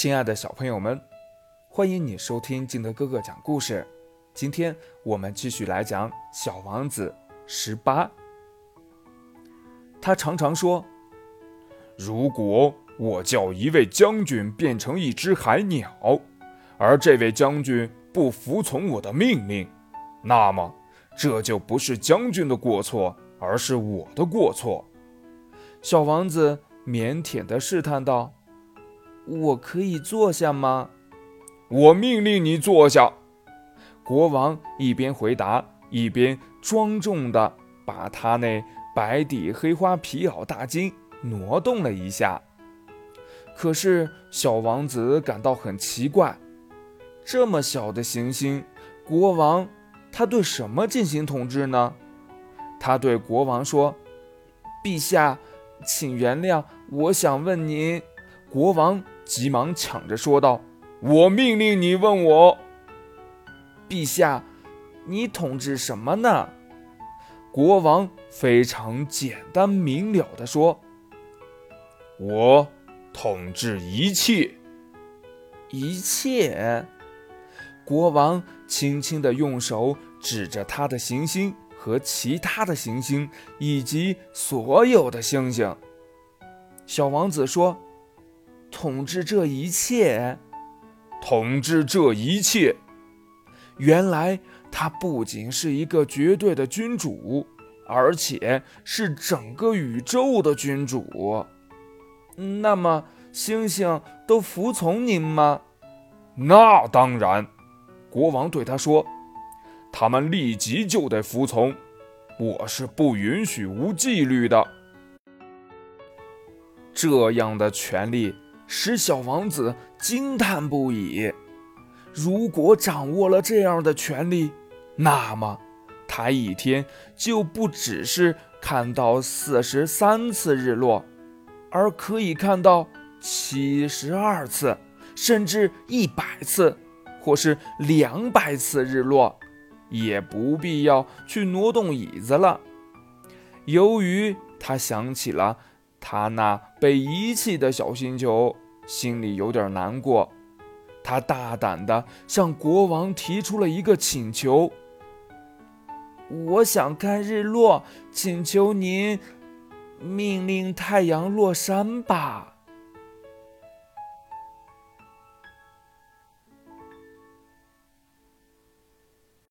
亲爱的小朋友们，欢迎你收听金德哥哥讲故事。今天我们继续来讲《小王子》十八。他常常说：“如果我叫一位将军变成一只海鸟，而这位将军不服从我的命令，那么这就不是将军的过错，而是我的过错。”小王子腼腆地试探道。我可以坐下吗？我命令你坐下。国王一边回答，一边庄重地把他那白底黑花皮袄大襟挪动了一下。可是小王子感到很奇怪：这么小的行星，国王他对什么进行统治呢？他对国王说：“陛下，请原谅，我想问您。”国王。急忙抢着说道：“我命令你问我，陛下，你统治什么呢？”国王非常简单明了地说：“我统治一切，一切。”国王轻轻地用手指着他的行星和其他的行星以及所有的星星。小王子说。统治这一切，统治这一切。原来他不仅是一个绝对的君主，而且是整个宇宙的君主。那么，星星都服从您吗？那当然。国王对他说：“他们立即就得服从。我是不允许无纪律的。这样的权利。”使小王子惊叹不已。如果掌握了这样的权利，那么他一天就不只是看到四十三次日落，而可以看到七十二次，甚至一百次，或是两百次日落，也不必要去挪动椅子了。由于他想起了。他那被遗弃的小星球心里有点难过，他大胆地向国王提出了一个请求：“我想看日落，请求您命令太阳落山吧。”